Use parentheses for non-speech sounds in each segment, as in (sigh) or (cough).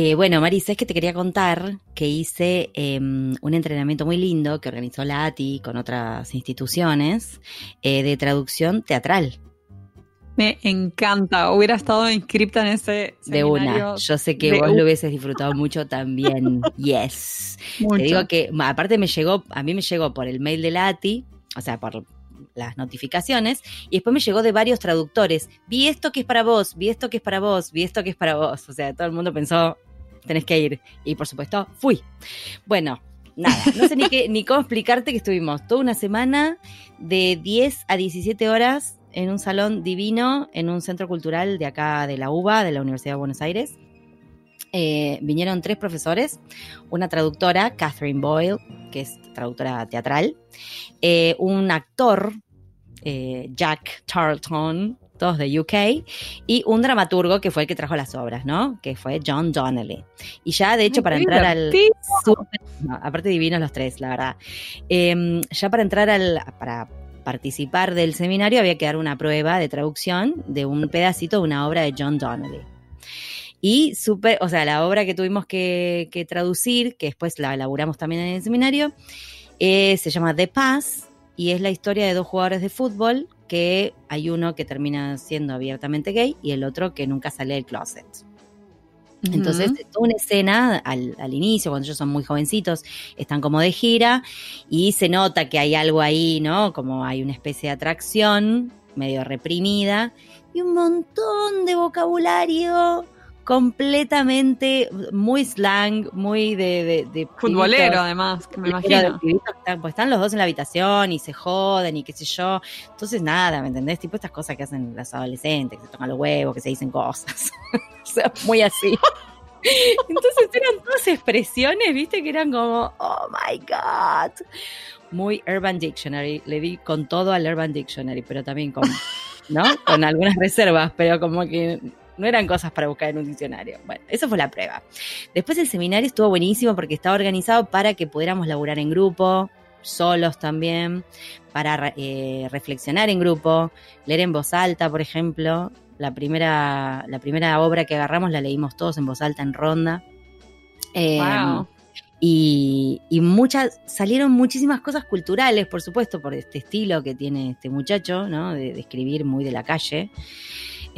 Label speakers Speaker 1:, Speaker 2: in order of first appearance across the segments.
Speaker 1: Eh, bueno, Marisa, es que te quería contar que hice em, un entrenamiento muy lindo que organizó la ATI con otras instituciones eh, de traducción teatral.
Speaker 2: Me encanta. Hubiera estado inscripta en ese
Speaker 1: De una. Yo sé que vos lo hubieses disfrutado mucho también. (laughs) Yes. Te digo que, aparte me llegó, a mí me llegó por el mail de la ATI, o sea, por las notificaciones y después me llegó de varios traductores. Vi esto que es para vos, vi esto que es para vos, vi esto que es para vos. O sea, todo el mundo pensó, tenés que ir. Y por supuesto, fui. Bueno, nada, no sé ni, cómo explicarte que estuvimos toda una semana de 10 a 17 horas en un salón divino, en un centro cultural de acá de la UBA, de la Universidad de Buenos Aires. Eh, vinieron tres profesores, una traductora, Catherine Boyle, que es traductora teatral, eh, un actor, eh, Jack Tarleton, todos de UK, y un dramaturgo que fue el que trajo las obras, ¿no? Que fue John Donnelly. Y ya, de hecho, para entrar al... aparte divinos los tres, la verdad. Em, ya para entrar al... Para participar del seminario había que dar una prueba de traducción de un pedacito de una obra de John Donnelly. Y súper, o sea, la obra que tuvimos que, traducir, que después la elaboramos también en el seminario, eh, se llama The Pass y es la historia de dos jugadores de fútbol que hay uno que termina siendo abiertamente gay y el otro que nunca sale del closet. Entonces, toda una escena al, al, inicio, cuando ellos son muy jovencitos, están como de gira y se nota que hay algo ahí, ¿no? Como hay una especie de atracción medio reprimida y un montón de vocabulario completamente muy slang, muy de... de,
Speaker 2: Futbolero además, que me imagino.
Speaker 1: pues están los dos en la habitación y se joden y qué sé yo. Entonces nada, ¿me entendés? Tipo estas cosas que hacen las adolescentes, que se tocan los huevos, que se dicen cosas. (laughs) o sea, muy así. (laughs) Entonces eran todas expresiones, viste, que eran como, oh my God. Muy Urban Dictionary. Le di con todo al Urban Dictionary, pero también con, ¿no? Con algunas reservas, pero como que no eran cosas para buscar en un diccionario. Bueno, eso fue la prueba. Después el seminario estuvo buenísimo porque estaba organizado para que pudiéramos laburar en grupo, solos también, para eh, reflexionar en grupo, leer en voz alta, por ejemplo. La primera, la primera obra que agarramos la leímos todos en voz alta en ronda. Em, y, muchas, salieron muchísimas cosas culturales, por supuesto, por este estilo que tiene este muchacho, ¿no? De, de escribir muy de la calle.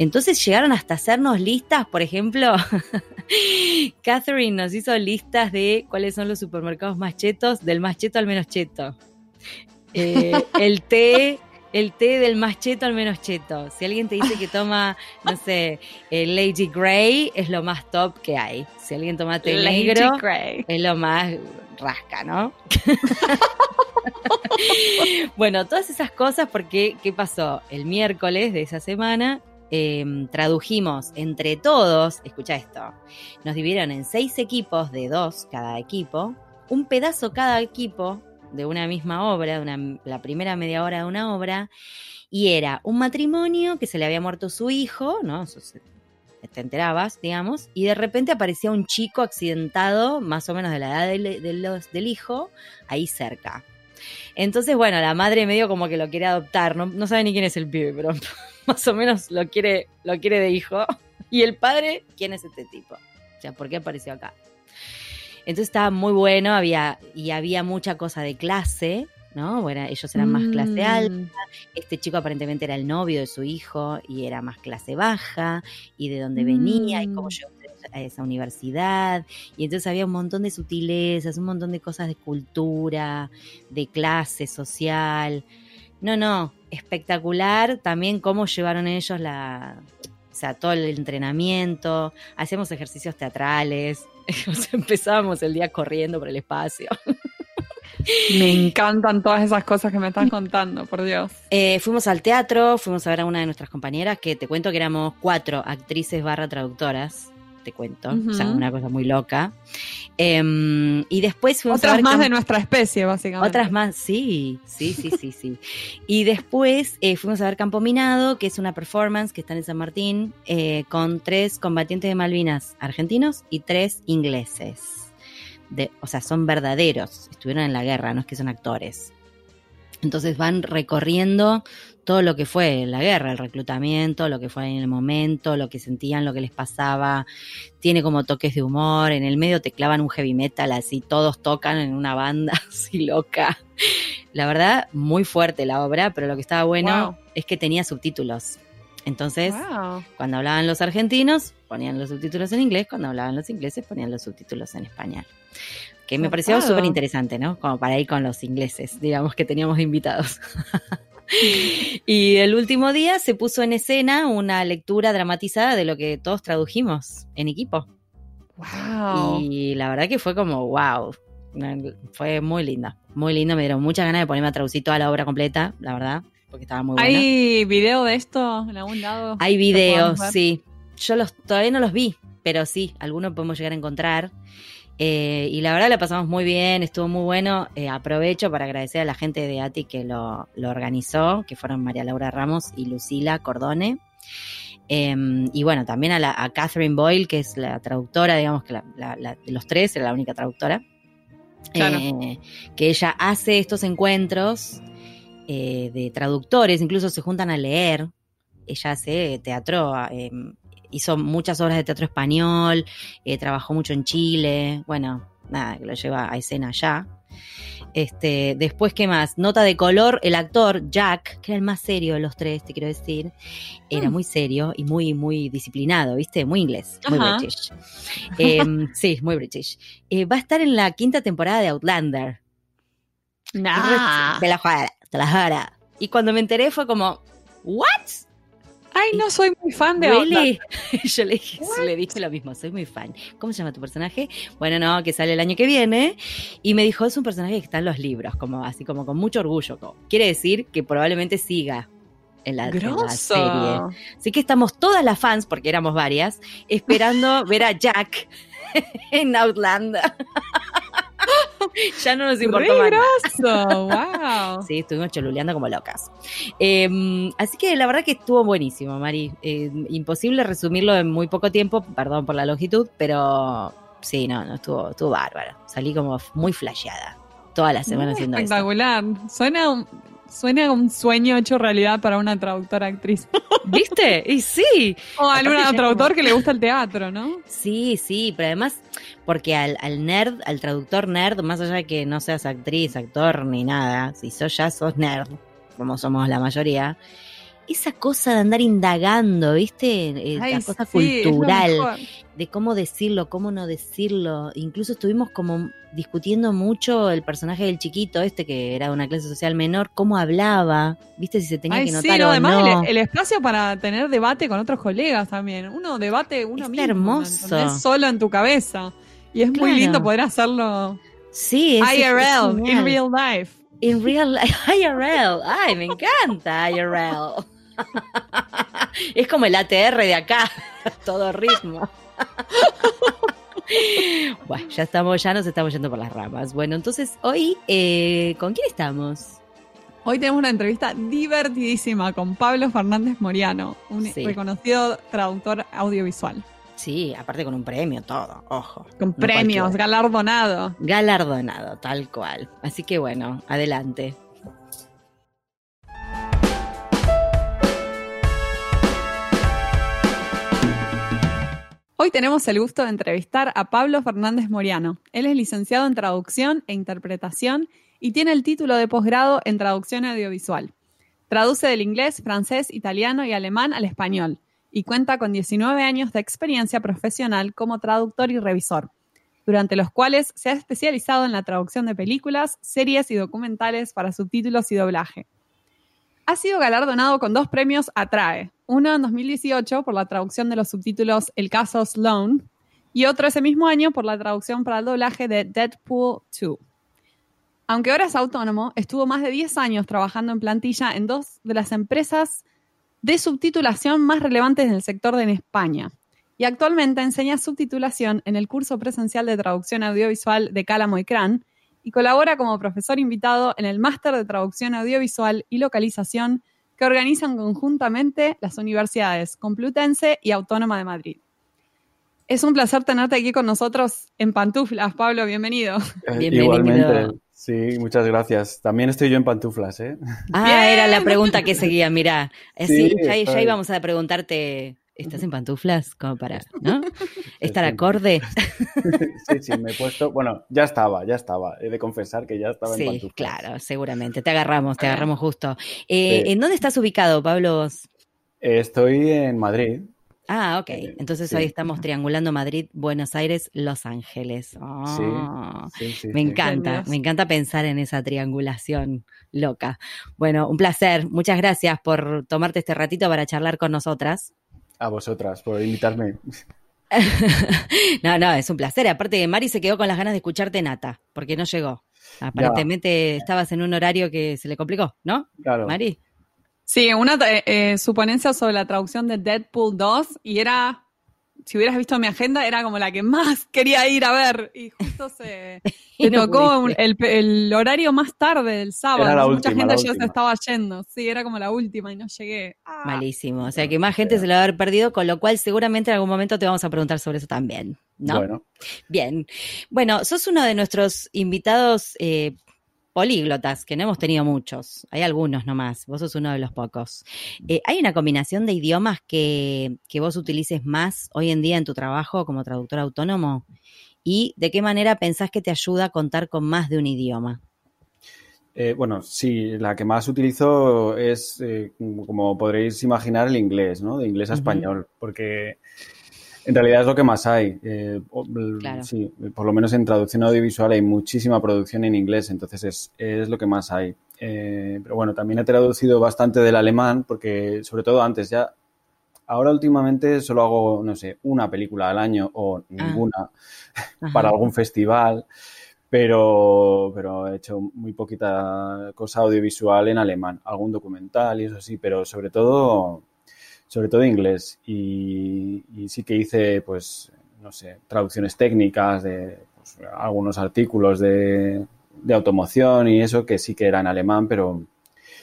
Speaker 1: Entonces llegaron hasta hacernos listas, por ejemplo, (laughs) Catherine nos hizo listas de cuáles son los supermercados más chetos, del más cheto al menos cheto. Eh, (laughs) el té, el té del más cheto al menos cheto. Si alguien te dice que toma, no sé, el Lady Grey, es lo más top que hay. Si alguien toma té negro, es lo más rasca, ¿no? (laughs) bueno, todas esas cosas porque, ¿qué pasó? El miércoles de esa semana Em, tradujimos entre todos, escucha esto, nos dividieron en seis equipos de dos cada equipo, un pedazo cada equipo de una misma obra, de la primera media hora de una obra, y era un matrimonio que se le había muerto su hijo, ¿no? te enterabas, digamos, y de repente aparecía un chico accidentado, más o menos de la edad del, hijo, ahí cerca. Entonces, bueno, la madre medio como que lo quiere adoptar, no, no sabe ni quién es el pibe, pero (laughs) más o menos lo quiere, lo quiere de hijo. (laughs) Y el padre, ¿quién es este tipo? O sea, ¿por qué apareció acá? Entonces estaba muy bueno, había, y había mucha cosa de clase, ¿no? Bueno, ellos eran más clase mm. alta, este chico aparentemente era el novio de su hijo y era más clase baja, y de dónde venía, y cómo mm. llegó a esa universidad, y entonces había un montón de sutilezas, un montón de cosas de cultura, de clase social. No, no, espectacular también cómo llevaron ellos la, o sea, todo el entrenamiento, hacíamos ejercicios teatrales, (laughs) empezábamos el día corriendo por el espacio. (laughs)
Speaker 2: Me encantan todas esas cosas que me están contando, por Dios.
Speaker 1: Eh, fuimos al teatro, fuimos a ver a una de nuestras compañeras, que te cuento que éramos cuatro actrices barra traductoras te cuento. O sea, una cosa muy loca. Em, y después
Speaker 2: fuimos Otras más de nuestra especie, básicamente.
Speaker 1: Otras más, sí, sí, sí, sí, sí. y después eh, fuimos a ver Campo Minado, que es una performance que está en San Martín, eh, con tres combatientes de Malvinas argentinos y tres ingleses. De, o sea, son verdaderos, estuvieron en la guerra, no es que son actores. Entonces van recorriendo todo lo que fue la guerra, el reclutamiento, lo que fue en el momento, lo que sentían, lo que les pasaba. Tiene como toques de humor. En el medio te clavan un heavy metal así, todos tocan en una banda (laughs) así loca. La verdad, muy fuerte la obra, pero lo que estaba bueno es que tenía subtítulos. Entonces, cuando hablaban los argentinos, ponían los subtítulos en inglés, cuando hablaban los ingleses, ponían los subtítulos en español. Que me pareció súper interesante, ¿no? Como para ir con los ingleses, digamos que teníamos invitados. (laughs) y el último día se puso en escena una lectura dramatizada de lo que todos tradujimos en equipo.
Speaker 2: Wow.
Speaker 1: Y la verdad que fue como wow. Fue muy linda, muy lindo. Me dieron muchas ganas de ponerme a traducir toda la obra completa, la verdad porque estaba muy
Speaker 2: ¿Hay video de esto en algún lado?
Speaker 1: Hay videos, sí. Yo los todavía no los vi, pero sí, algunos podemos llegar a encontrar. Eh, y la verdad la pasamos muy bien, estuvo muy bueno. Eh, aprovecho para agradecer a la gente de ATI que lo, organizó, que fueron María Laura Ramos y Lucila Cordone. Em, y bueno, también a, la, a Catherine Boyle, que es la traductora, digamos que de los tres, era la única traductora. Eh, que ella hace estos encuentros de traductores, incluso se juntan a leer. Ella hace teatro, eh, hizo muchas obras de teatro español, eh, trabajó mucho en Chile, bueno, nada, que lo lleva a escena allá. Este, después, ¿qué más? Nota de color, el actor Jack, que era el más serio de los tres, te quiero decir, era mm. muy serio y muy, muy disciplinado, ¿viste? Muy inglés, muy british. Em, (laughs) sí, muy british. va a estar en la quinta temporada de Outlander.
Speaker 2: Nah.
Speaker 1: De la la Y cuando me enteré fue como, ¿what?
Speaker 2: Ay, no soy muy fan de
Speaker 1: really? (laughs) Yo le dije, le dije lo mismo, soy muy fan. ¿Cómo se llama tu personaje? Bueno, no, que sale el año que viene. Y me dijo, es un personaje que está en los libros, como así como con mucho orgullo. Quiere decir que probablemente siga en la, en la, serie. Así que estamos todas las fans, porque éramos varias, esperando ver a Jack (laughs) en Outlander. (laughs) ya no nos importó más. (laughs)
Speaker 2: wow.
Speaker 1: Sí, estuvimos choluleando como locas. Em, así que la verdad que estuvo buenísimo, Mari. Em, imposible resumirlo en muy poco tiempo, perdón por la longitud, pero sí, no, no estuvo, estuvo bárbaro. Salí como muy flasheada toda la semana haciendo
Speaker 2: espectacular. Suena Suena un sueño hecho realidad para una traductora actriz. (laughs)
Speaker 1: ¿Viste? Y sí.
Speaker 2: O a algún traductor que le gusta el teatro, ¿no?
Speaker 1: Sí, sí, pero además, porque al, nerd, al traductor nerd, más allá de que no seas actriz, actor ni nada, si sos ya sos nerd, como somos la mayoría, esa cosa de andar indagando, ¿viste? Eh, la cosa cultural, de cómo decirlo, cómo no decirlo. Incluso estuvimos como discutiendo mucho el personaje del chiquito, este que era de una clase social menor, cómo hablaba, ¿viste? Si se tenía que notar sí, no,
Speaker 2: además El, espacio para tener debate con otros colegas también. Uno debate uno mismo.
Speaker 1: hermoso.
Speaker 2: Solo en tu cabeza. Y es muy lindo poder hacerlo.
Speaker 1: Sí, es
Speaker 2: IRL, in real life.
Speaker 1: In real life, (laughs) IRL. Ay, me encanta IRL. (laughs) es como el ATR de acá, (laughs) todo ritmo. (laughs) bueno, ya estamos, ya nos estamos yendo por las ramas. Bueno, entonces hoy, eh, ¿con quién estamos?
Speaker 2: Hoy tenemos una entrevista divertidísima con Pablo Fernández Moriano, un reconocido traductor audiovisual.
Speaker 1: Sí, aparte con un premio, todo, ojo.
Speaker 2: Con premios, galardonado.
Speaker 1: Galardonado, tal cual. Así que bueno, adelante.
Speaker 2: Hoy tenemos el gusto de entrevistar a Pablo Fernández Moriano. Él es licenciado en traducción e interpretación y tiene el título de posgrado en traducción audiovisual. Traduce del inglés, francés, italiano y alemán al español y cuenta con 19 años de experiencia profesional como traductor y revisor, durante los cuales se ha especializado en la traducción de películas, series y documentales para subtítulos y doblaje. Ha sido galardonado con dos premios Atrae, uno en 2018 por la traducción de los subtítulos El caso Sloan y otro ese mismo año por la traducción para el doblaje de Deadpool 2. Aunque ahora es autónomo, estuvo más de 10 años trabajando en plantilla en dos de las empresas de subtitulación más relevantes del sector en España. Y actualmente enseña subtitulación en el curso presencial de traducción audiovisual de Cálamo y Cran y colabora como profesor invitado en el máster de traducción audiovisual y localización que organizan conjuntamente las universidades Complutense y Autónoma de Madrid. Es un placer tenerte aquí con nosotros en pantuflas, Pablo, bienvenido. (laughs)
Speaker 3: Eh, igualmente, Sí, muchas gracias. También estoy yo en pantuflas, ¿eh?
Speaker 1: Ah, era la pregunta que seguía, mira. Sí, ya, ya, íbamos a preguntarte, ¿estás en pantuflas? Como para, ¿no? (laughs) ¿Estar acorde?
Speaker 3: Sí, sí, me he puesto, bueno, ya estaba, ya estaba. He de confesar que ya estaba en pantuflas.
Speaker 1: Sí, claro, seguramente. Te agarramos, te agarramos justo. Eh, ¿En dónde estás ubicado, Pablo?
Speaker 3: Estoy en Madrid.
Speaker 1: Ah, ok. Eh, Entonces hoy estamos triangulando Madrid, Buenos Aires, Los Ángeles.
Speaker 3: Oh, sí, sí,
Speaker 1: me encanta, me encanta pensar en esa triangulación loca. Bueno, un placer. Muchas gracias por tomarte este ratito para charlar con nosotras.
Speaker 3: A vosotras, por invitarme. (laughs)
Speaker 1: no, no, es un placer. Aparte, Mari se quedó con las ganas de escucharte Nata, porque no llegó. Aparentemente estabas en un horario que se le complicó, ¿no?
Speaker 3: Claro.
Speaker 1: Mari.
Speaker 2: Sí, una eh, eh, su ponencia sobre la traducción de Deadpool 2 y era, si hubieras visto mi agenda, era como la que más (laughs) quería ir a ver y justo se (laughs) tocó el, horario más tarde del sábado. Mucha gente ya se estaba yendo, sí, era como la última y no llegué.
Speaker 1: Ah. Malísimo, o sea que más gente se lo va a haber perdido, con lo cual seguramente en algún momento te vamos a preguntar sobre eso también. ¿no?
Speaker 3: Bueno.
Speaker 1: Bien. Bueno, sos uno de nuestros invitados eh, políglotas, que no hemos tenido muchos, hay algunos nomás, vos sos uno de los pocos. Eh, ¿Hay una combinación de idiomas que, vos utilices más hoy en día en tu trabajo como traductor autónomo? ¿Y de qué manera pensás que te ayuda a contar con más de un idioma?
Speaker 3: Eh, bueno, sí, la que más utilizo es, eh, como podréis imaginar, el inglés, ¿no? De inglés a español, porque en realidad es lo que más hay. Eh, sí, por lo menos en traducción audiovisual hay muchísima producción en inglés, entonces es, lo que más hay. Eh, pero bueno, también he traducido bastante del alemán, porque sobre todo antes ya, ahora últimamente solo hago, no sé, una película al año o ah. ninguna (laughs) para algún festival, pero, pero he hecho muy poquita cosa audiovisual en alemán, algún documental y eso sí, pero sobre todo sobre todo inglés. Y, sí que hice, pues, no sé, traducciones técnicas de pues, algunos artículos de, automoción y eso, que sí que era en alemán, pero...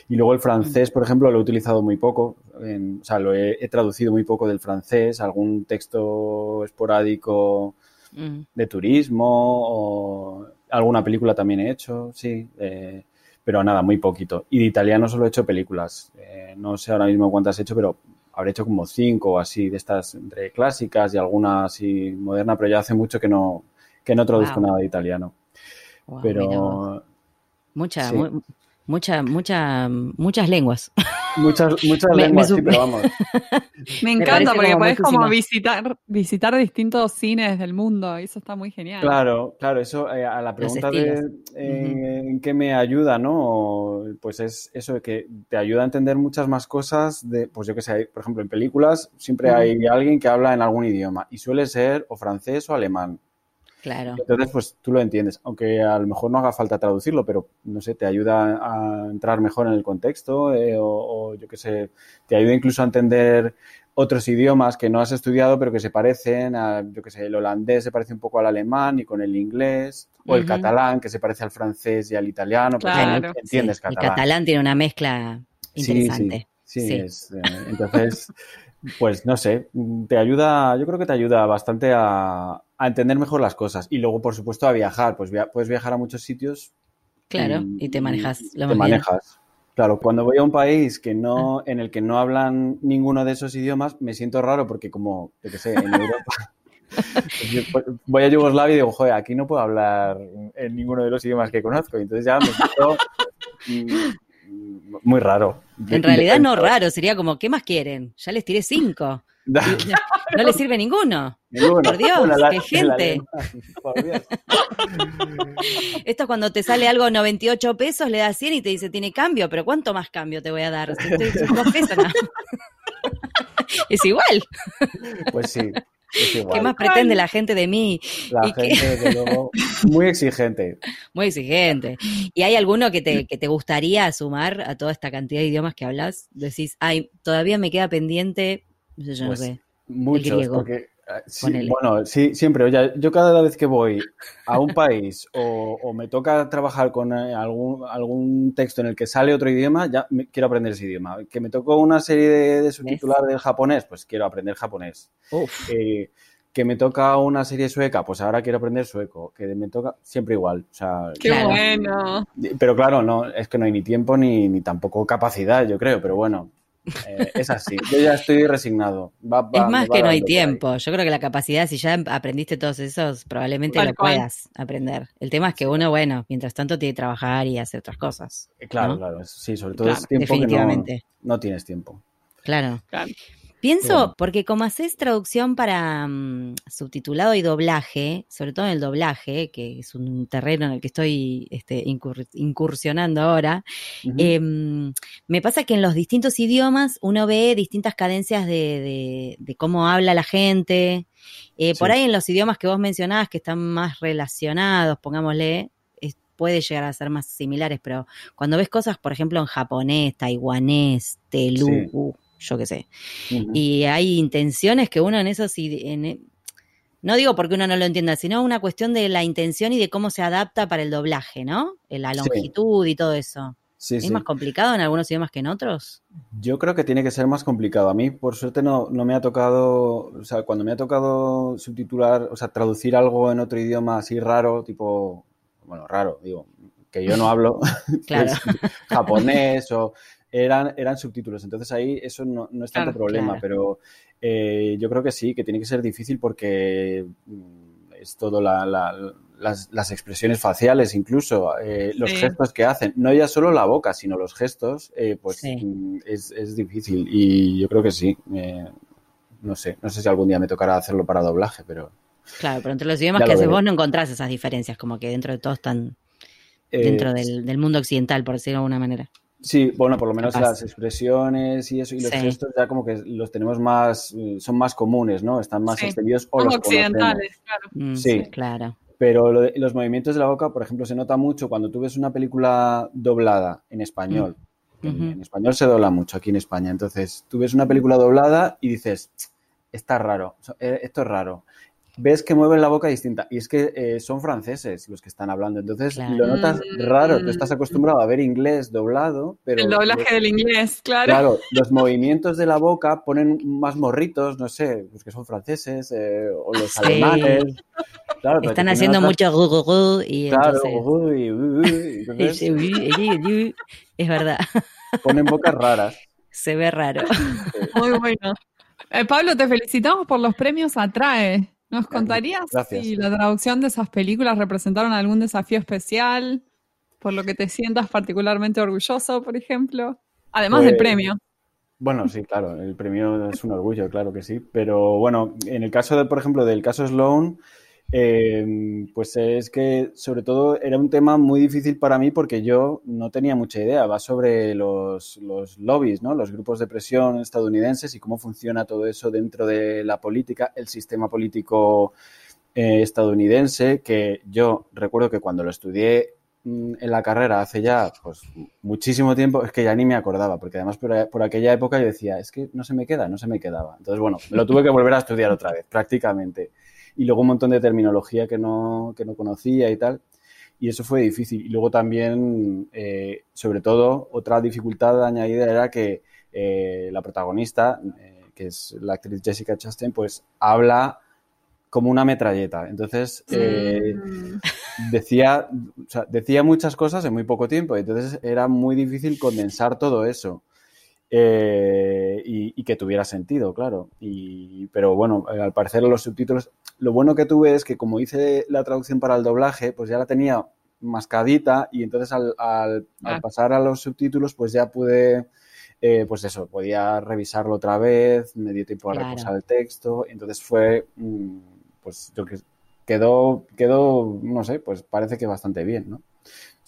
Speaker 3: Y luego el francés, por ejemplo, lo he utilizado muy poco, o sea, lo he, traducido muy poco del francés, algún texto esporádico mm. de turismo o alguna película también he hecho, sí, eh, pero nada, muy poquito. Y de italiano solo he hecho películas, eh, no sé ahora mismo cuántas he hecho, pero habré hecho como cinco o así de estas entre clásicas y alguna así moderna, pero ya hace mucho que no, que no traduzco nada de italiano. pero
Speaker 1: mucha, mucha, mucha, muchas lenguas. (laughs)
Speaker 3: Muchas, muchas lenguas, sí, pero vamos. (laughs)
Speaker 2: Me encanta porque puedes como visitar, visitar distintos cines del mundo y eso está muy genial.
Speaker 3: Claro, claro, eso eh, a la pregunta de eh, en qué me ayuda, ¿no? Pues es eso de que te ayuda a entender muchas más cosas de, pues yo que sé, por ejemplo, en películas siempre hay alguien que habla en algún idioma y suele ser o francés o alemán.
Speaker 1: Claro.
Speaker 3: Entonces, pues tú lo entiendes, aunque a lo mejor no haga falta traducirlo, pero no sé, te ayuda a entrar mejor en el contexto eh, o, yo qué sé, te ayuda incluso a entender otros idiomas que no has estudiado pero que se parecen, a, yo qué sé, el holandés se parece un poco al alemán y con el inglés, o el catalán que se parece al francés y al italiano, porque claro. entiendes catalán.
Speaker 1: El catalán tiene una mezcla interesante.
Speaker 3: Sí, sí, Es, eh, entonces, (laughs) pues no sé, te ayuda, yo creo que te ayuda bastante a, a entender mejor las cosas. Y luego, por supuesto, a viajar. Pues puedes viajar a muchos sitios.
Speaker 1: Claro, y, te manejas.
Speaker 3: te manejas. Claro, cuando voy a un país que no, en el que no hablan ninguno de esos idiomas, me siento raro porque como, yo qué sé, en Europa... (laughs) Voy a Yugoslavia y digo, joder, aquí no puedo hablar en ninguno de los idiomas que conozco. Entonces ya me siento mm, muy raro.
Speaker 1: En realidad no raro, sería como, ¿qué más quieren? Ya les tiré cinco. (laughs) No, le sirve ninguno. Por Dios, qué gente. (laughs) (laughs) Esto es cuando te sale algo 98 pesos, le das 100 y te dice, tiene cambio, pero ¿cuánto más cambio te voy a dar? es igual.
Speaker 3: Pues sí.
Speaker 1: ¿Qué más pretende la gente de mí?
Speaker 3: La gente, luego, muy exigente. (laughs)
Speaker 1: Muy exigente. ¿Y hay alguno que te, que te gustaría sumar a toda esta cantidad de idiomas que hablas? Decís, ay, todavía me queda pendiente pues
Speaker 3: muchos, porque ah, bueno, sí, siempre. Oye, yo cada vez que voy a un país o, me toca trabajar con eh, algún, algún texto en el que sale otro idioma, ya quiero aprender ese idioma. Que me tocó una serie de, subtitulares del japonés, pues quiero aprender japonés. Eh, que me toca una serie sueca, pues ahora quiero aprender sueco, que me toca siempre igual. O sea,
Speaker 2: ¡Qué bueno!
Speaker 3: Pero claro, no, es que no hay ni tiempo ni, ni tampoco capacidad, yo creo, pero bueno, eh, es así. Yo ya estoy resignado.
Speaker 1: es más que no hay tiempo. Yo creo que la capacidad, si ya aprendiste todos esos, probablemente lo puedas aprender. El tema es que uno, bueno, mientras tanto tiene que trabajar y hacer otras cosas.
Speaker 3: Eh, claro, claro. Sí, sobre todo es tiempo definitivamente. no, no tienes tiempo.
Speaker 1: Claro. claro. Pienso, porque como haces traducción para mm, subtitulado y doblaje, sobre todo en el doblaje, que es un terreno en el que estoy este, incursionando ahora, em, me pasa que en los distintos idiomas uno ve distintas cadencias de, cómo habla la gente. Eh, por ahí en los idiomas que vos mencionabas, que están más relacionados, pongámosle, puede llegar a ser más similares, pero cuando ves cosas, por ejemplo, en japonés, taiwanés, telugu yo qué sé. Y hay intenciones que uno en eso sí, e, no digo porque uno no lo entienda, sino una cuestión de la intención y de cómo se adapta para el doblaje, ¿no? La longitud y todo eso. ¿Es más complicado en algunos idiomas que en otros?
Speaker 3: Yo creo que tiene que ser más complicado. A mí, por suerte, no, no me ha tocado, o sea, cuando me ha tocado subtitular, o sea, traducir algo en otro idioma así raro, tipo, bueno, raro, digo, que yo no hablo, (laughs) claro. japonés o eran, eran subtítulos. Entonces ahí eso no, es tanto problema, pero eh, yo creo que sí, que tiene que ser difícil porque mm, es todo las, expresiones faciales, incluso eh, los gestos que hacen, no ya solo la boca, sino los gestos, eh, pues mm, es, es, difícil y yo creo que sí. no sé, no sé si algún día me tocará hacerlo para doblaje, pero...
Speaker 1: Claro, pero entre los idiomas que haces vos no encontrás esas diferencias, como que dentro de todo están dentro del, del mundo occidental, por decirlo de alguna manera.
Speaker 3: Sí, bueno, por lo menos las expresiones y eso y los gestos ya como que los tenemos más, son más comunes, ¿no? Están más extendidos o los occidentales,
Speaker 1: claro. Mm, sí, claro.
Speaker 3: Pero los movimientos de la boca, por ejemplo, se nota mucho cuando tú ves una película doblada en español. Mm. En, español se dobla mucho aquí en España. Entonces, tú ves una película doblada y dices, está raro, eh, esto es raro ves que mueven la boca distinta. Y es que eh, son franceses los que están hablando. Entonces lo notas raro. Tú estás acostumbrado a ver inglés doblado, pero.
Speaker 2: El doblaje del inglés, claro.
Speaker 3: Claro, los movimientos de la boca ponen más morritos, no sé, los que son franceses eh, o los alemanes.
Speaker 1: Están haciendo mucho gu, y
Speaker 3: claro,
Speaker 1: es verdad. (laughs)
Speaker 3: Ponen bocas raras.
Speaker 1: Se ve raro. (laughs)
Speaker 2: Muy bueno. Eh, Pablo, te felicitamos por los premios Atrae. ¿Nos contarías si la traducción de esas películas representaron algún desafío especial, por lo que te sientas particularmente orgulloso, por ejemplo? Además del pues, premio.
Speaker 3: Bueno, sí, claro, el premio es un orgullo, claro que sí. Pero bueno, en el caso de, por ejemplo, del caso Sloan, eh, pues es que sobre todo era un tema muy difícil para mí porque yo no tenía mucha idea. Va sobre los, los lobbies, ¿no? los grupos de presión estadounidenses y cómo funciona todo eso dentro de la política, el sistema político eh, estadounidense, que yo recuerdo que cuando lo estudié mm, en la carrera hace ya pues muchísimo tiempo, es que ya ni me acordaba, porque además por, por, aquella época yo decía, es que no se me queda, no se me quedaba. Entonces, bueno, lo tuve que volver a estudiar otra vez, prácticamente y luego un montón de terminología que no, que no conocía y tal. Y eso fue difícil. Y luego también, eh, sobre todo, otra dificultad añadida era que eh, la protagonista, eh, que es la actriz Jessica Chastain, pues habla como una metralleta. Entonces, mm. decía, decía muchas cosas en muy poco tiempo. Entonces, era muy difícil condensar todo eso. Eh, y, que tuviera sentido, claro. Y, pero bueno, eh, al parecer los subtítulos, lo bueno que tuve es que como hice la traducción para el doblaje, pues ya la tenía mascadita y entonces al, al, ah. pasar a los subtítulos, pues ya pude, eh, pues eso, podía revisarlo otra vez, me dio tiempo a reposar el texto, entonces fue, mm, pues yo que quedó, quedó, no sé, pues parece que bastante bien, ¿no?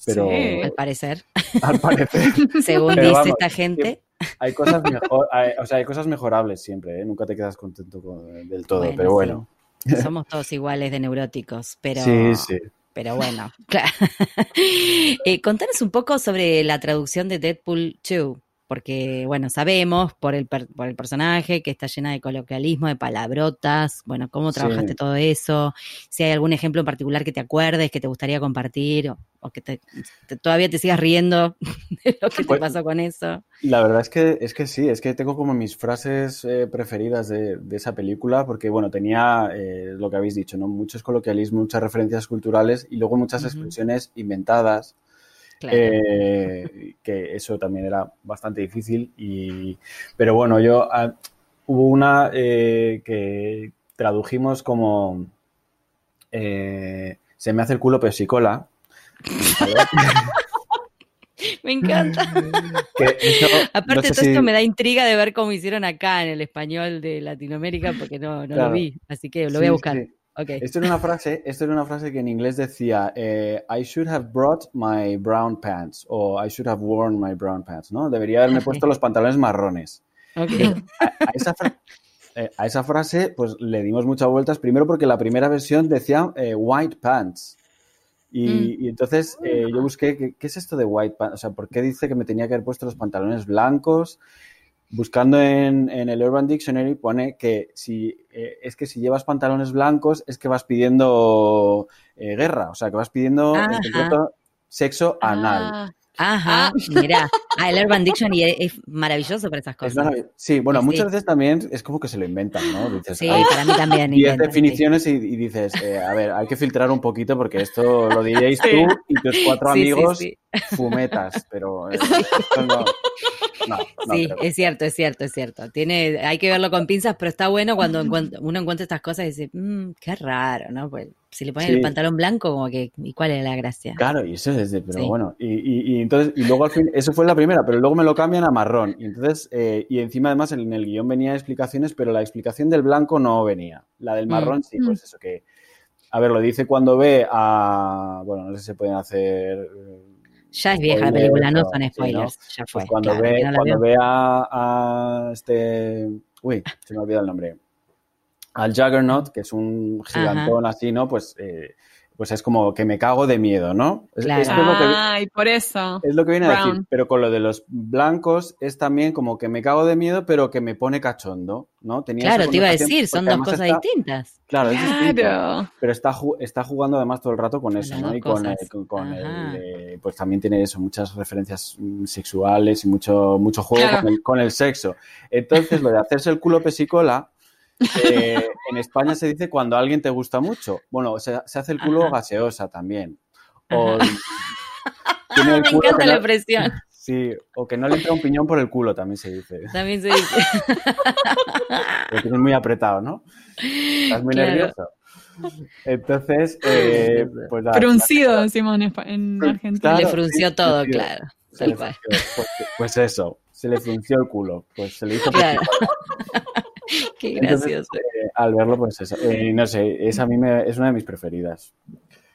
Speaker 1: Pero, al parecer.
Speaker 3: Al parecer. (laughs)
Speaker 1: Según dice esta gente.
Speaker 3: Hay cosas, mejor, o sea, hay cosas mejorables siempre, ¿eh? nunca te quedas contento del todo, pero bueno. (laughs)
Speaker 1: Somos todos iguales de neuróticos, pero...
Speaker 3: Sí, sí.
Speaker 1: Pero bueno, (laughs) claro. Eh, contanos un poco sobre la traducción de Deadpool 2. Porque, bueno, sabemos por el, por el personaje que está llena de coloquialismo, de palabrotas, bueno, cómo trabajaste todo eso, si hay algún ejemplo en particular que te acuerdes, que te gustaría compartir, o, que te, todavía te sigas riendo (laughs) de lo que te pues, pasó con eso.
Speaker 3: La verdad es que, es que sí, es que tengo como mis frases eh, preferidas de, esa película, porque, bueno, tenía eh, lo que habéis dicho, ¿no? Muchos coloquialismos, muchas referencias culturales y luego muchas expresiones inventadas eh, que eso también era bastante difícil. Y, pero bueno, yo ah, hubo una eh, que tradujimos como eh, se me hace el culo pesicola. (laughs)
Speaker 1: Me encanta. Aparte, todo esto me da intriga de ver cómo hicieron acá en el español de Latinoamérica, porque no, no lo vi, así que lo voy a buscar.
Speaker 3: Esto era una frase, esto era una frase que en inglés decía eh, I should have brought my brown pants o I should have worn my brown pants, ¿no? Debería haberme puesto los pantalones marrones. Eh, a, esa frase, pues le dimos muchas vueltas, primero porque la primera versión decía eh, white pants. Y, mm. entonces yo busqué, ¿qué, ¿qué, es esto de white pants? O sea, ¿por qué dice que me tenía que haber puesto los pantalones blancos? Buscando en, el Urban Dictionary pone que si eh, es que si llevas pantalones blancos es que vas pidiendo eh, guerra, o sea, que vas pidiendo sexo anal.
Speaker 1: Ah. Ajá, ah. mira, ah, el Urban Dictionary (laughs) es maravilloso para esas cosas.
Speaker 3: sí, bueno, muchas veces también es como que se lo inventan, ¿no?
Speaker 1: sí, para mí también. (laughs)
Speaker 3: Diez definiciones y, dices, eh, a ver, hay que filtrar un poquito porque esto lo diréis tú y tus cuatro amigos fumetas, pero (laughs) no, (laughs)
Speaker 1: sí, es cierto, es cierto, es cierto. Tiene, hay que verlo con pinzas, pero está bueno cuando (laughs) uno encuentra estas cosas y dice, mmm, qué raro, ¿no? Pues si le ponen el pantalón blanco, como que, ¿y cuál es la gracia?
Speaker 3: Claro, y eso es de, pero bueno, y, y, entonces, y luego al fin, eso fue la primera, pero luego me lo cambian a marrón. Y entonces, eh, y encima además en el guion venía explicaciones, pero la explicación del blanco no venía. La del mm. marrón sí, pues mm. eso que, a ver, lo dice cuando ve a, bueno, no sé si se pueden hacer...
Speaker 1: Ya es vieja la película, no son spoilers, ya
Speaker 3: fue. Pues cuando ve, cuando ve a, a este, uy, se me olvida el nombre al Juggernaut, que es un gigantón así, ¿no? Pues, eh, pues es como que me cago de miedo, ¿no?
Speaker 2: Claro. Es, por eso.
Speaker 3: Es lo que viene a decir. Pero con lo de los blancos es también como que me cago de miedo, pero que me pone cachondo, ¿no?
Speaker 1: Tenía claro, te iba a decir, son dos cosas distintas.
Speaker 3: Claro, es distinto. Pero está, está jugando además todo el rato con eso, ¿no? Y con, el, con, el, eh, pues también tiene eso, muchas referencias mm, sexuales y mucho, mucho juego con, el, con el sexo. Entonces, lo de hacerse el culo pesicola eh, en España se dice cuando alguien te gusta mucho. Bueno, se, hace el culo gaseosa también. O, (laughs)
Speaker 1: Me encanta la presión.
Speaker 3: Sí, o que no le entra un piñón por el culo, también se dice.
Speaker 1: También se dice. (laughs)
Speaker 3: Lo tienes muy apretado, ¿no? Estás muy nervioso. Entonces, eh, pues
Speaker 2: Fruncido, decimos en, Argentina.
Speaker 1: le frunció todo, claro.
Speaker 3: Pues, pues, eso, se le frunció el culo. Pues se le hizo claro.
Speaker 1: Qué gracioso.
Speaker 3: Eh, al verlo, pues eso. Eh, no sé, esa a mí me, es una de mis preferidas.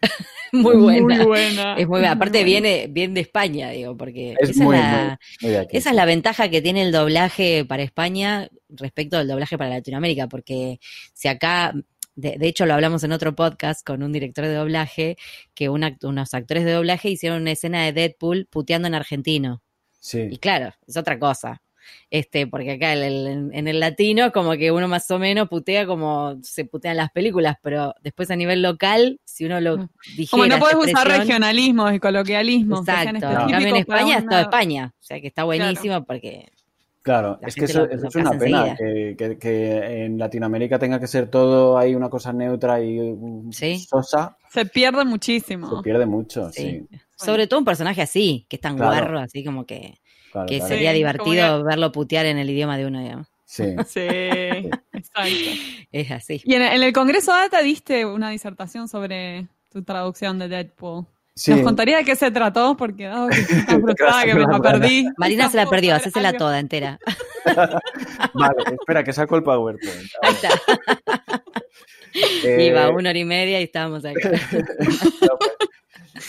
Speaker 3: (laughs)
Speaker 1: muy buena. Muy buena. Es muy buena. Aparte viene bien de España, digo, porque esa, es la, esa es la ventaja que tiene el doblaje para España respecto al doblaje para Latinoamérica, porque si acá de, hecho, lo hablamos en otro podcast con un director de doblaje, que unos actores de doblaje hicieron una escena de Deadpool puteando en argentino. Sí. Y claro, es otra cosa este, porque acá en el latino como que uno más o menos putea como se putean las películas, pero después a nivel local, si uno lo dijera...
Speaker 2: Como no puedes usar regionalismos y coloquialismos.
Speaker 1: Exacto, en España es toda España, o sea que está buenísimo porque...
Speaker 3: Claro, es que eso, es una pena, que, en Latinoamérica tenga que ser todo ahí una cosa neutra y mm, sosa.
Speaker 2: Se pierde muchísimo.
Speaker 3: Se pierde mucho, sí.
Speaker 1: Sobre todo un personaje así, que es tan guarro, así como que que sería divertido verlo putear en el idioma de uno, digamos.
Speaker 3: Sí. (laughs)
Speaker 2: sí, exacto.
Speaker 1: Es así.
Speaker 2: Y en, el Congreso Data diste una disertación sobre tu traducción de Deadpool. Sí. ¿Nos contaría de qué se trató? Porque dado que (laughs) frustrada que me la perdí.
Speaker 1: Marina se la perdió, hacésela toda entera. (laughs)
Speaker 3: vale, espera, que saco el PowerPoint. Ahí está.
Speaker 1: Iba una hora y media y estábamos aquí.
Speaker 3: pues,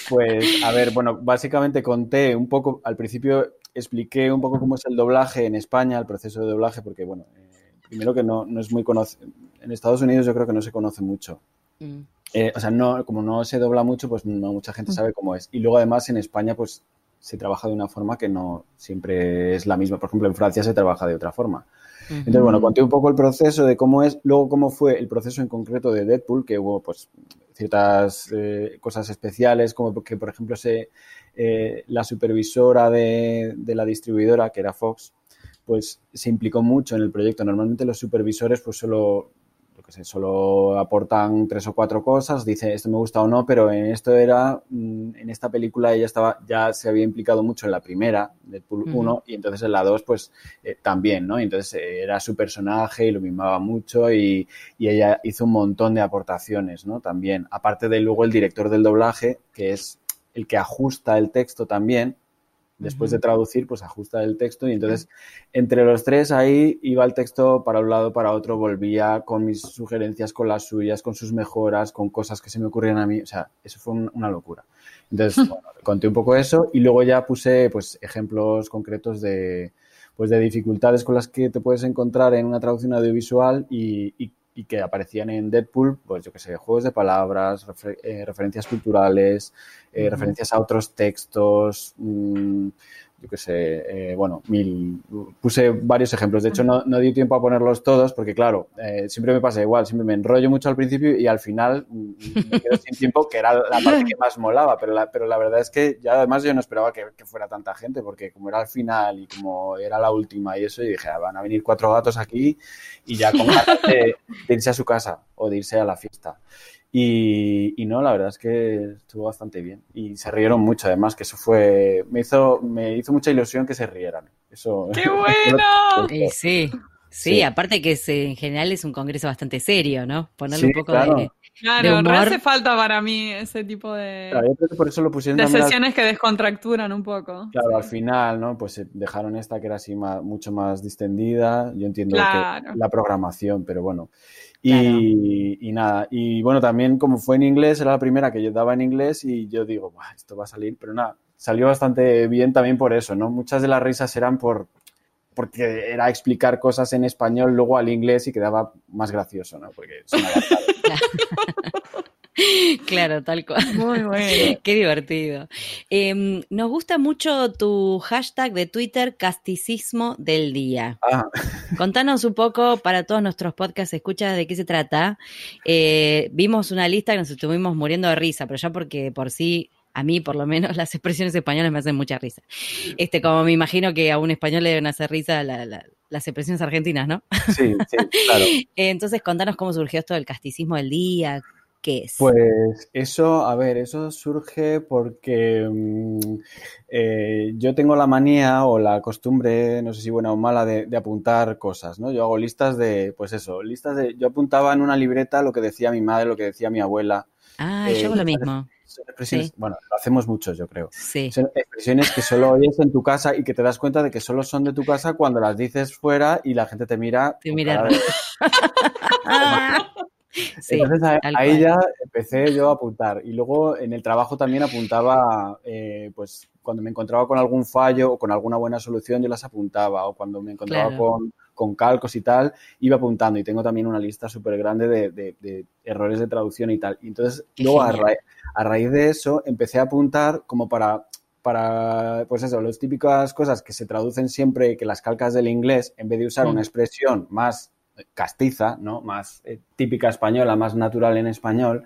Speaker 3: pues, a ver, bueno, básicamente conté un poco, al principio expliqué un poco cómo es el doblaje en España, el proceso de doblaje, porque, bueno, eh, primero que no, no es muy conocido. En Estados Unidos yo creo que no se conoce mucho. Mm. Eh, o sea, no, como no se dobla mucho, pues no mucha gente mm. sabe cómo es. Y luego, además, en España, pues se trabaja de una forma que no siempre es la misma. Por ejemplo, en Francia se trabaja de otra forma. Entonces, bueno, conté un poco el proceso de cómo es, luego cómo fue el proceso en concreto de Deadpool, que hubo pues ciertas eh, cosas especiales, como que, por ejemplo, se, eh, la supervisora de, de, la distribuidora, que era Fox, pues se implicó mucho en el proyecto. Normalmente los supervisores pues solo que sé, solo aportan tres o cuatro cosas, dice esto me gusta o no, pero en esto era, mm, en esta película ella estaba, ya se había implicado mucho en la primera, Deadpool 1, y entonces en la 2 pues eh, también, ¿no? Y entonces eh, era su personaje y lo mimaba mucho y, y, ella hizo un montón de aportaciones, ¿no? También, aparte de luego el director del doblaje, que es el que ajusta el texto también, Después de traducir, pues ajusta el texto y entonces entre los tres ahí iba el texto para un lado, para otro, volvía con mis sugerencias, con las suyas, con sus mejoras, con cosas que se me ocurrían a mí. O sea, eso fue una locura. Entonces, (laughs) bueno, conté un poco eso y luego ya puse pues ejemplos concretos de, pues, de dificultades con las que te puedes encontrar en una traducción audiovisual y, y y que aparecían en Deadpool, pues yo que sé, juegos de palabras, eh, referencias culturales, eh, referencias a otros textos, mmm, yo qué sé, eh, bueno, mil, puse varios ejemplos. De hecho, no, no di tiempo a ponerlos todos porque, claro, eh, siempre me pasa igual, siempre me enrollo mucho al principio y al final mm, me quedo sin tiempo, que era la parte que más molaba, pero la, pero la verdad es que ya además yo no esperaba que, fuera tanta gente porque como era al final y como era la última y eso, y dije, ah, van a venir cuatro gatos aquí y ya con de, de irse a su casa o de irse a la fiesta. Y, no, la verdad es que estuvo bastante bien. Y se rieron mucho, además, que eso fue. Me hizo, me hizo mucha ilusión que se rieran. Eso.
Speaker 2: ¡Qué (laughs) bueno!
Speaker 1: sí, sí. Sí, aparte que es, en general es un congreso bastante serio, ¿no? Ponerle un poco de.
Speaker 2: Claro, no hace falta para mí ese tipo de,
Speaker 3: claro, yo creo que por eso lo pusieron
Speaker 2: de sesiones que descontracturan un poco.
Speaker 3: Claro, al final, ¿no? Pues dejaron esta que era así más, mucho más distendida. Yo entiendo que la programación, pero bueno. Y, nada, y bueno, también como fue en inglés, era la primera que yo daba en inglés y yo digo, esto va a salir, pero nada, salió bastante bien también por eso, ¿no? Muchas de las risas eran por porque era explicar cosas en español luego al inglés y quedaba más gracioso, ¿no? Porque son (laughs) (laughs)
Speaker 1: Claro, tal cual. Muy bueno. Qué divertido. Em, nos gusta mucho tu hashtag de Twitter, casticismo del día. Ah. Contanos un poco para todos nuestros podcasts, escuchas de qué se trata. Eh, vimos una lista que nos estuvimos muriendo de risa, pero ya porque por sí a mí por lo menos (laughs) las expresiones españolas me hacen mucha risa. Este, como me imagino que a un español le deben hacer risa las expresiones argentinas, ¿no?
Speaker 3: Sí, sí, claro. (laughs)
Speaker 1: Entonces, contanos cómo surgió esto del casticismo del día,
Speaker 3: pues eso, a ver, eso surge porque mm, eh, yo tengo la manía o la costumbre, no sé si buena o mala, de, apuntar cosas, ¿no? Yo hago listas de, pues eso, listas de, yo apuntaba en una libreta lo que decía mi madre, lo que decía mi abuela.
Speaker 1: Ah, yo hago lo mismo.
Speaker 3: Bueno, lo hacemos muchos, yo creo. Sí. Son expresiones que solo oyes en tu casa y que te das cuenta de que solo son de tu casa cuando las dices fuera y la gente te mira.
Speaker 1: Te mira. (laughs)
Speaker 3: Entonces ahí ya empecé yo a apuntar y luego en el trabajo también apuntaba, eh, pues cuando me encontraba con algún fallo o con alguna buena solución yo las apuntaba o cuando me encontraba con, con, calcos y tal, iba apuntando y tengo también una lista súper grande de, de, errores de traducción y tal. Y entonces luego a, a raíz de eso empecé a apuntar como para para, pues eso, las típicas cosas que se traducen siempre, que las calcas del inglés, en vez de usar una mm. expresión más castiza, ¿no? Más eh, típica española, más natural en español,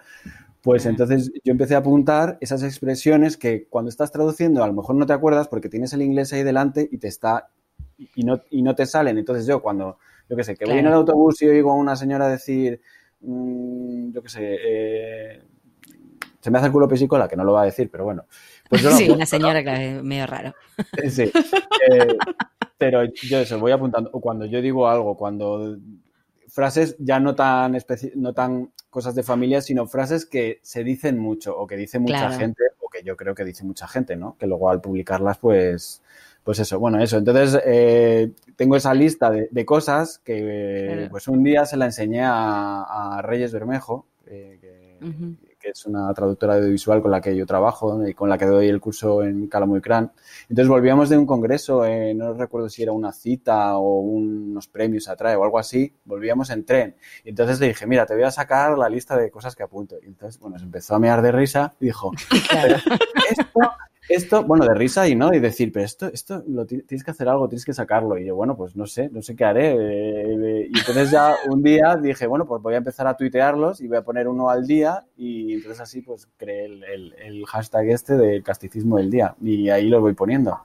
Speaker 3: pues entonces yo empecé a apuntar esas expresiones que cuando estás traduciendo a lo mejor no te acuerdas porque tienes el inglés ahí delante y te está y no, y no te salen. Entonces yo cuando, yo qué sé, que voy en el autobús y oigo a una señora decir, mm, yo qué sé, eh, se me hace el culo pesicola, que no lo va a decir, pero bueno.
Speaker 1: Pues (laughs) sí, una señora que es medio raro. (laughs)
Speaker 3: Sí. Eh, pero yo eso, voy apuntando. Cuando yo digo algo, cuando frases ya no tan, no tan cosas de familia, sino frases que se dicen mucho o que dice mucha gente o que yo creo que dice mucha gente, ¿no? Que luego al publicarlas, pues, pues eso, bueno, eso. Entonces, eh, tengo esa lista de, cosas que, pues un día se la enseñé a, Reyes Bermejo, eh, que, que es una traductora audiovisual con la que yo trabajo y con la que doy el curso en Calamuicrán. Entonces volvíamos de un congreso, eh, no recuerdo si era una cita o unos premios atrae o algo así, volvíamos en tren. Y entonces le dije, mira, te voy a sacar la lista de cosas que apunto. Y entonces, bueno, se empezó a mear de risa y dijo, (laughs) esto Esto, bueno, de risa y no, y decir, pero esto, esto lo tienes que hacer algo, tienes que sacarlo. Y yo, bueno, pues no sé, no sé qué haré. Eh, y entonces ya un día dije, bueno, pues voy a empezar a tuitearlos y voy a poner uno al día. Y entonces así pues creé el, el, hashtag este de casticismo del día. Y ahí lo voy poniendo.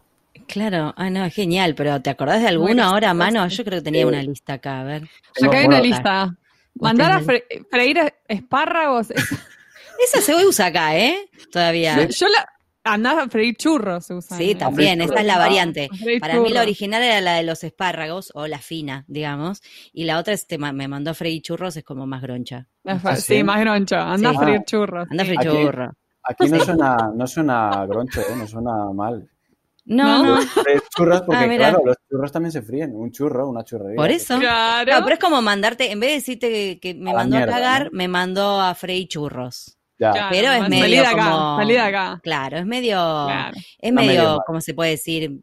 Speaker 1: Claro, ah, no, genial, pero ¿te acordás de alguno ahora a mano? Yo creo que tenía una lista acá, a ver.
Speaker 2: Acá hay una lista. Mandar a freír espárragos. (laughs)
Speaker 1: Esa se usa acá, ¿eh? Todavía.
Speaker 2: Yo la, Andás a freír churros, se usa.
Speaker 1: Sí, también, esa es la variante. Para mí la original era la de los espárragos, o la fina, digamos, y la otra este, me mandó a freír churros, es como más groncha.
Speaker 2: ¿Ah, sí, más groncha, anda a freír churros.
Speaker 1: Anda a freír churros.
Speaker 3: Aquí no suena, no suena groncho, ¿eh? no suena mal.
Speaker 1: No, no.
Speaker 3: Churros porque, ah, claro, los churros también se fríen. Un churro, una churrería.
Speaker 1: Por eso.
Speaker 2: Claro.
Speaker 1: pero es como mandarte, en vez de decirte que, me mandó a cagar, me mandó a freír churros. Pero es medio como...
Speaker 2: acá.
Speaker 1: Claro, es medio... Es medio, como se puede decir?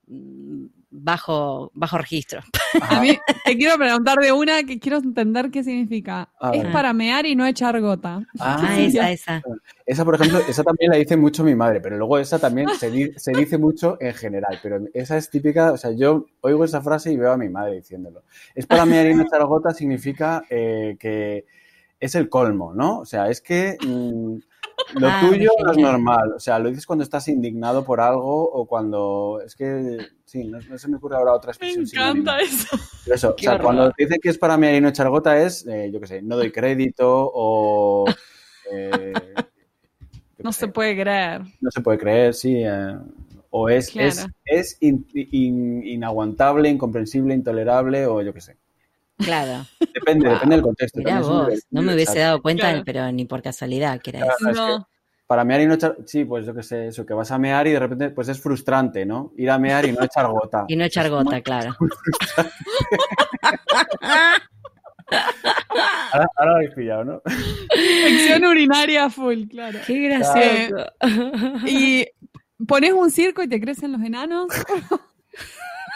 Speaker 1: bajo, bajo registro. (laughs)
Speaker 2: A mí te quiero preguntar de una que quiero entender qué significa. es para mear y no echar gota.
Speaker 1: Ah, ah esa, esa.
Speaker 3: Esa, por ejemplo, esa también la dice mucho mi madre, pero luego esa también se, dice mucho en general. Pero esa es típica, o sea, yo oigo esa frase y veo a mi madre diciéndolo. Es para mear y no echar gota significa eh, que es el colmo, ¿no? O sea, es que... Mm, lo ah, tuyo no es normal, o sea, lo dices cuando estás indignado por algo o cuando es que sí, no, se me ocurre ahora otra expresión.
Speaker 2: Me encanta eso.
Speaker 3: eso o sea, cuando te dice que es para mí y no echar gota es, eh, yo qué sé, no doy crédito o eh,
Speaker 2: no se puede creer.
Speaker 3: No se puede creer, sí. Eh, o es, es, es inaguantable, incomprensible, intolerable o yo qué sé.
Speaker 1: Claro.
Speaker 3: Depende, depende del contexto.
Speaker 1: no me hubiese dado cuenta, pero ni por casualidad que era eso.
Speaker 3: para mear y no echar, sí, pues yo qué sé, eso, que vas a mear y de repente, pues es frustrante, ¿no? Ir a mear y no echar gota. (laughs)
Speaker 1: y no echar gota, claro. (laughs)
Speaker 3: ahora, ahora, lo habéis pillado, ¿no?
Speaker 2: Sección urinaria full, claro.
Speaker 1: Qué gracioso.
Speaker 2: y pones un circo y te crecen los enanos. (laughs)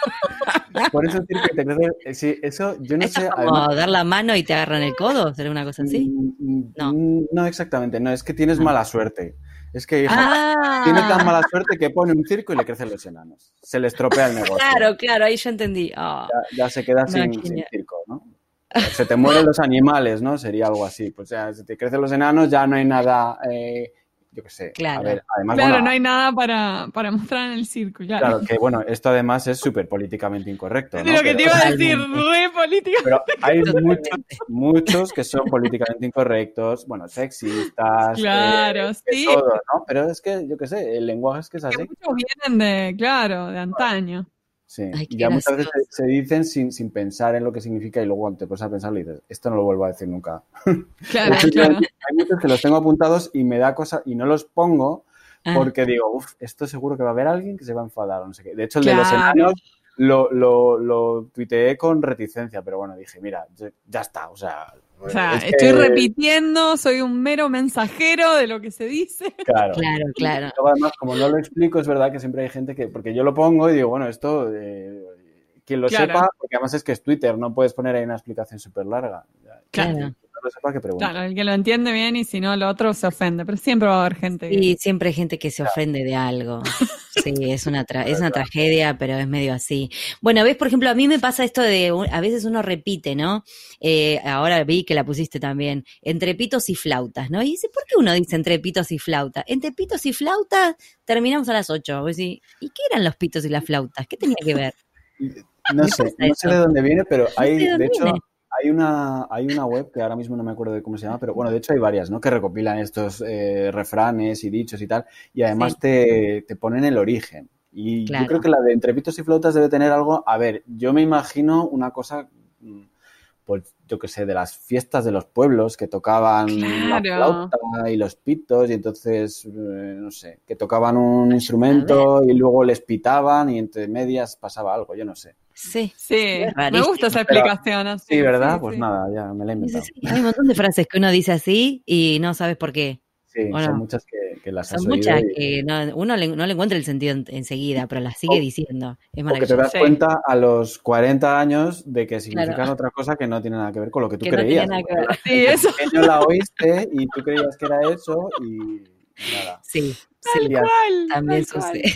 Speaker 2: (laughs)
Speaker 3: Por eso decir que te crece, eh, sí, eso yo no sé.
Speaker 1: Como dar la mano y te agarran el codo, ¿sería una cosa así? Mm,
Speaker 3: mm, no. Mm, no, exactamente, no, es que tienes ah. mala suerte. Es que (laughs) hija, ah. tiene tan mala suerte que pone un circo y le crecen los enanos. Se le estropea el negocio.
Speaker 1: Claro, claro, ahí yo entendí.
Speaker 3: Ah. Ya, se queda sin, circo, ¿no? (laughs) Se te mueren los animales, ¿no? Sería algo así. Pues ya, si te crecen los enanos, ya no hay nada eh, yo qué sé.
Speaker 1: Claro,
Speaker 3: a ver, además,
Speaker 2: claro no hay nada para, para, mostrar en el circo. Claro,
Speaker 3: claro que bueno, esto además es súper políticamente incorrecto. (laughs)
Speaker 2: ¿no? Lo que te iba a decir, re políticamente.
Speaker 3: Pero hay (laughs) muchos, muchos que son políticamente incorrectos, bueno, sexistas.
Speaker 2: Claro,
Speaker 3: eh,
Speaker 2: sí.
Speaker 3: Todo, ¿no? Pero es que, yo qué sé, el lenguaje es que es así.
Speaker 2: Que muchos vienen de, claro, de antaño.
Speaker 3: Sí, y ya muchas veces se, dicen sin, sin, pensar en lo que significa y luego te pones a pensarlo y dices, esto no lo vuelvo a decir nunca. (laughs)
Speaker 2: Claro, claro.
Speaker 3: Hay muchos que los tengo apuntados y me da cosa y no los pongo ah. porque digo, uff, esto seguro que va a haber alguien que se va a enfadar o no sé qué. De hecho, el de los enanos lo, lo, lo tuiteé con reticencia, pero bueno, dije, mira, ya está, o sea,
Speaker 2: o sea, estoy repitiendo, soy un mero mensajero de lo que se dice. (laughs)
Speaker 3: Claro,
Speaker 1: claro, claro.
Speaker 3: además, como no lo explico, es verdad que siempre hay gente que, porque yo lo pongo y digo, bueno, esto, eh, quien lo sepa, porque además es que es Twitter, no puedes poner ahí una explicación súper larga.
Speaker 2: Claro lo Claro, el que lo entiende bien y si no, lo otro se ofende, pero siempre va a haber gente.
Speaker 1: Sí, siempre hay gente que se ofende de algo. (laughs) Sí, es una, es una tragedia, pero es medio así. Bueno, ves, por ejemplo, a mí me pasa esto de, a veces uno repite, ¿no? Eh, ahora vi que la pusiste también, entre pitos y flautas, ¿no? Y dice, ¿por qué uno dice entre pitos y flautas? Entre pitos y flautas terminamos a las 8. ¿Y qué eran los pitos y las flautas? ¿Qué tenía que ver? (laughs)
Speaker 3: No sé, no sé de dónde viene, pero hay, de, hecho, hay una, hay una web que ahora mismo no me acuerdo de cómo se llama, pero bueno, de hecho hay varias, ¿no? Que recopilan estos eh, refranes y dichos y tal, y además te, te, ponen el origen. Y yo creo que la de entrepitos y flotas debe tener algo. A ver, yo me imagino una cosa, mm, pues yo qué sé, de las fiestas de los pueblos que tocaban la flauta y los pitos, y entonces, eh, no sé, que tocaban un instrumento y luego les pitaban y entre medias pasaba algo, yo no sé.
Speaker 1: Sí,
Speaker 2: sí, me gusta esa explicación.
Speaker 3: sí, ¿verdad? pues nada, ya me la he inventado.
Speaker 1: Hay un montón de frases que uno dice así y no sabes por qué.
Speaker 3: Sí, son muchas que, las
Speaker 1: Son muchas que uno no le encuentra el sentido enseguida, pero las sigue diciendo. Es
Speaker 3: maravilloso. te das cuenta a los 40 años de que significan otra cosa que no tiene nada que ver con lo que tú creías.
Speaker 2: Sí, eso.
Speaker 3: Pequeño la oíste y tú creías que era eso y nada.
Speaker 1: Sí,
Speaker 2: Tal
Speaker 1: sí,
Speaker 2: cual,
Speaker 1: también
Speaker 2: tal cual.
Speaker 1: sucede.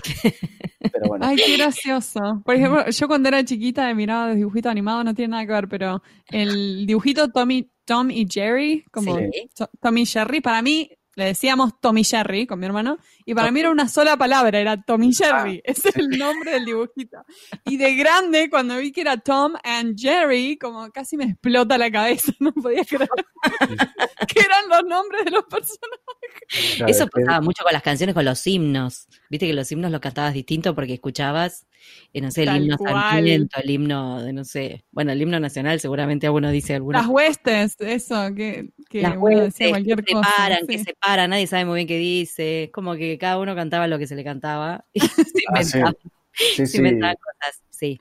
Speaker 1: (laughs)
Speaker 3: Pero bueno,
Speaker 2: Ay, qué gracioso. Por ejemplo, yo cuando era chiquita miraba los dibujitos animados, no tiene nada que ver, pero el dibujito Tommy, Tom y Jerry, como
Speaker 1: Sí.
Speaker 2: To- Tommy Jerry, para mí le decíamos Tommy Jerry con mi hermano, y para mí era una sola palabra, era Tommy Jerry, (laughs) ese es el nombre del dibujito. Y de grande, cuando vi que era Tom and Jerry, como casi me explota la cabeza, (laughs) no podía creer (laughs) que eran los nombres de los personajes.
Speaker 1: Eso pasaba mucho con las canciones, con los himnos. Viste que los himnos los cantabas distinto porque escuchabas, eh, no sé, el
Speaker 2: Tal
Speaker 1: himno
Speaker 2: cual.
Speaker 1: Sarmiento, el himno de, no sé, bueno, el himno nacional seguramente alguno dice alguna
Speaker 2: Las huestes, eso, que, que
Speaker 1: las huestes
Speaker 2: cualquier
Speaker 1: que
Speaker 2: cosa.
Speaker 1: se paran, que
Speaker 2: sí.
Speaker 1: se paran, nadie sabe muy bien qué dice, es como que cada uno cantaba lo que se le cantaba (laughs) y se
Speaker 3: Ah, sí.
Speaker 1: inventaban,
Speaker 3: Sí,
Speaker 1: se inventaban cosas, sí.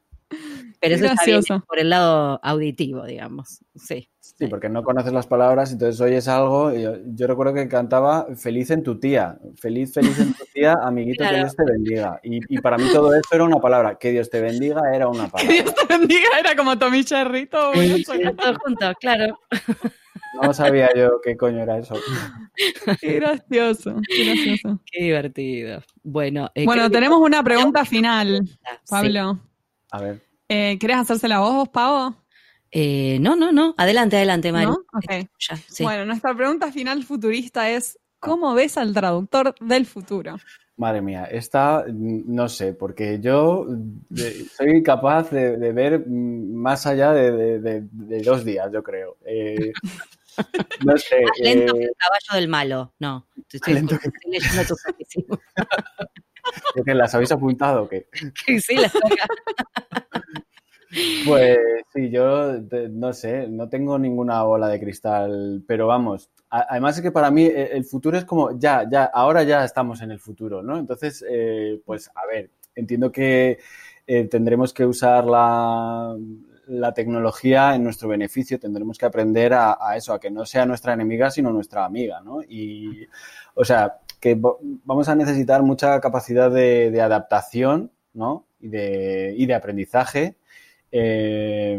Speaker 1: Pero eso está bien
Speaker 2: gracioso.
Speaker 1: por el lado auditivo, digamos, sí.
Speaker 3: Sí, porque no conoces las palabras, entonces oyes algo. y yo, yo recuerdo que cantaba feliz en tu tía. Feliz, feliz en tu tía, (laughs) amiguito,
Speaker 1: Claro.
Speaker 3: que Dios te bendiga. Y, y para mí todo eso era una palabra. Que Dios te bendiga era una (laughs)
Speaker 2: Que
Speaker 3: palabra.
Speaker 2: Dios te bendiga, era como Tommy Jerry, todo bueno, solo.
Speaker 1: Todos juntos, claro.
Speaker 3: No sabía yo qué coño era eso. (laughs)
Speaker 2: Qué gracioso, qué gracioso.
Speaker 1: Qué divertido. Bueno, eh,
Speaker 2: Bueno,
Speaker 1: que-
Speaker 2: tenemos una pregunta final,
Speaker 1: Sí.
Speaker 2: Pablo.
Speaker 3: A ver.
Speaker 2: Eh, ¿Querés hacérsela vos, Pavo?
Speaker 1: Eh, no, no, no. Adelante, adelante, Mari.
Speaker 2: ¿No? Ok.
Speaker 1: Ya, sí.
Speaker 2: Bueno, nuestra pregunta final futurista es, ¿cómo ves al traductor del futuro?
Speaker 3: Madre mía, esta mm, no sé, porque yo de- soy capaz de, de ver mm, más allá de, de- de- de dos días, yo creo. Eh, (laughs) no sé.
Speaker 1: Más lento que
Speaker 3: eh,
Speaker 1: el caballo del malo. No, te estoy,
Speaker 3: Lento
Speaker 1: estoy leyendo tu (laughs) (laughs) catecismo.
Speaker 3: ¿de qué, ¿Las habéis apuntado o qué?
Speaker 1: sí. (laughs)
Speaker 3: Pues sí, yo no sé, no tengo ninguna bola de cristal, pero vamos, a- además es que para mí eh, el futuro es como ya, ya, ahora ya estamos en el futuro, ¿no? Entonces, eh, pues a ver, entiendo que eh, tendremos que usar la, la tecnología en nuestro beneficio, tendremos que aprender a, a eso, a que no sea nuestra enemiga, sino nuestra amiga, ¿no? Y, o sea, que vamos a necesitar mucha capacidad de, adaptación, ¿no? Y de, y de aprendizaje eh,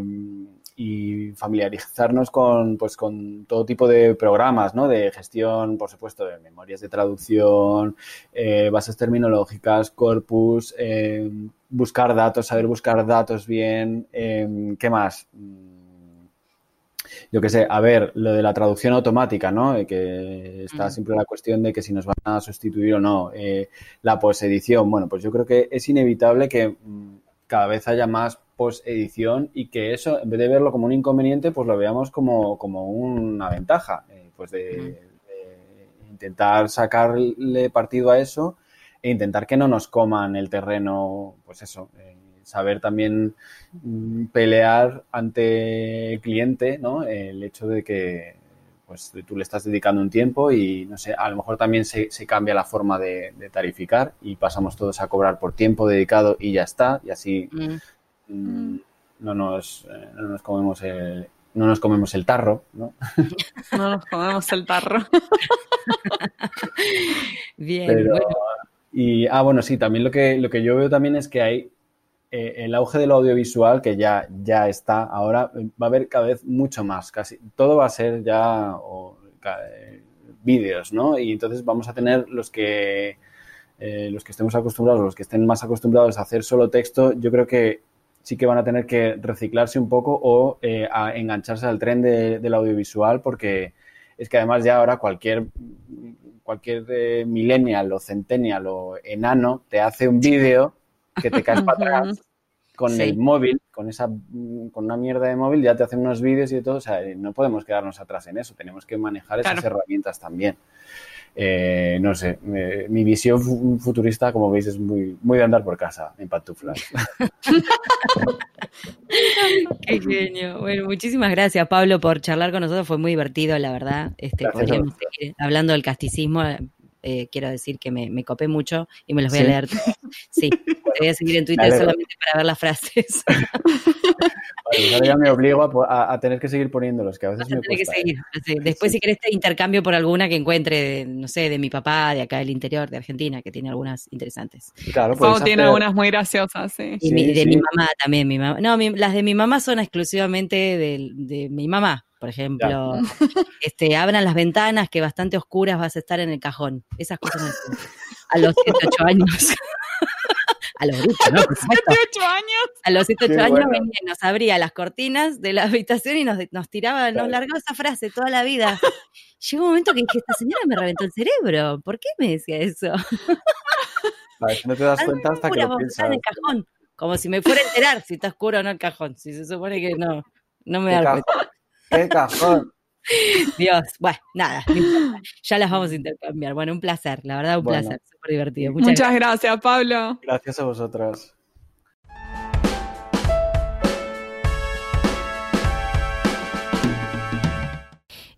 Speaker 3: y familiarizarnos con, pues, con todo tipo de programas, ¿no? De gestión, por supuesto, de memorias de traducción, eh, bases terminológicas, corpus, eh, buscar datos, saber buscar datos bien, ¿qué más? Yo qué sé, a ver, lo de la traducción automática, ¿no? Eh, que está siempre la cuestión de que si nos van a sustituir o no. Eh, la posedición, bueno, pues yo creo que es inevitable que mm, cada vez haya más posedición y que eso, en vez de verlo como un inconveniente, pues lo veamos como, como una ventaja, eh, pues de, de intentar sacarle partido a eso e intentar que no nos coman el terreno, pues eso, eh, saber también mm, pelear ante el cliente, ¿no? El hecho de que pues tú le estás dedicando un tiempo y no sé, a lo mejor también se, se cambia la forma de, de tarificar y pasamos todos a cobrar por tiempo dedicado y ya está, y así
Speaker 1: Mm.
Speaker 3: mm, no nos, eh, no nos comemos el no nos comemos el tarro, ¿no? (laughs)
Speaker 2: No nos comemos el tarro. (laughs)
Speaker 1: Bien,
Speaker 3: Pero,
Speaker 1: bueno.
Speaker 3: y, ah, bueno, sí, también lo que, lo que yo veo también es que hay eh, el auge del audiovisual, que ya, ya está, ahora va a haber cada vez mucho más, casi todo va a ser ya o, eh, vídeos, ¿no? Y entonces vamos a tener los que, eh, los que estemos acostumbrados, los que estén más acostumbrados a hacer solo texto, yo creo que sí que van a tener que reciclarse un poco o eh, a engancharse al tren de- del audiovisual porque es que además ya ahora cualquier cualquier eh, millennial o centennial o enano te hace un vídeo que te caes para atrás con
Speaker 1: Sí.
Speaker 3: el móvil, con esa con una mierda de móvil ya te hacen unos vídeos y todo, o sea, eh, no podemos quedarnos atrás en eso, tenemos que manejar esas
Speaker 2: Claro.
Speaker 3: herramientas también. Eh, no sé, eh, mi visión fu- futurista, como veis, es muy, muy de andar por casa en pantuflas. (laughs) (laughs)
Speaker 1: Qué genio. Bueno, muchísimas gracias, Pablo, por charlar con nosotros. Fue muy divertido, la verdad. Este,
Speaker 3: Gracias a
Speaker 1: podríamos seguir hablando del casticismo. Eh, quiero decir que me, me copé mucho y me los voy a leer todos. Sí, te voy a seguir en (laughs) Twitter solamente para ver las frases. (laughs)
Speaker 3: Vale, pues ahora ya me obligo a, po- a- a tener que seguir poniéndolos, que a veces me
Speaker 1: Tiene que
Speaker 3: cuesta. ¿eh?
Speaker 1: seguir. Sí, Después, si querés, te intercambio por alguna que encuentre, de, no sé, de mi papá, de acá del interior, de Argentina, que tiene algunas interesantes.
Speaker 3: Claro,
Speaker 2: Pau
Speaker 3: podéis
Speaker 2: tiene
Speaker 3: hacer-
Speaker 2: algunas muy graciosas, sí.
Speaker 1: Y
Speaker 3: Sí,
Speaker 1: mi- de
Speaker 3: sí.
Speaker 1: mi mamá también. Mi mamá. No, mi- las de mi mamá son exclusivamente de, de mi mamá, Por ejemplo, este, abran las ventanas que bastante oscuras vas a estar en el cajón. Esas cosas me A los 7, 8 (laughs) años. a los 8, ¿no?
Speaker 2: años.
Speaker 1: A los 7, 8 años venía, nos abría las cortinas de la habitación y nos, nos tiraba, nos largaba esa frase toda la vida. Llegó un momento que dije, esta señora me reventó el cerebro. ¿Por qué me decía eso?
Speaker 3: no te das cuenta hasta que lo piensas.
Speaker 1: En el cajón. Como si me fuera a enterar si está oscuro o no el cajón. Si se supone que no, no me da cuenta.
Speaker 3: ¡Qué cajón!
Speaker 1: Dios, bueno, nada, ya las vamos a intercambiar. Bueno, un placer, la verdad, un placer, súper divertido.
Speaker 2: Muchas, gracias, Pablo.
Speaker 3: Gracias a vosotros.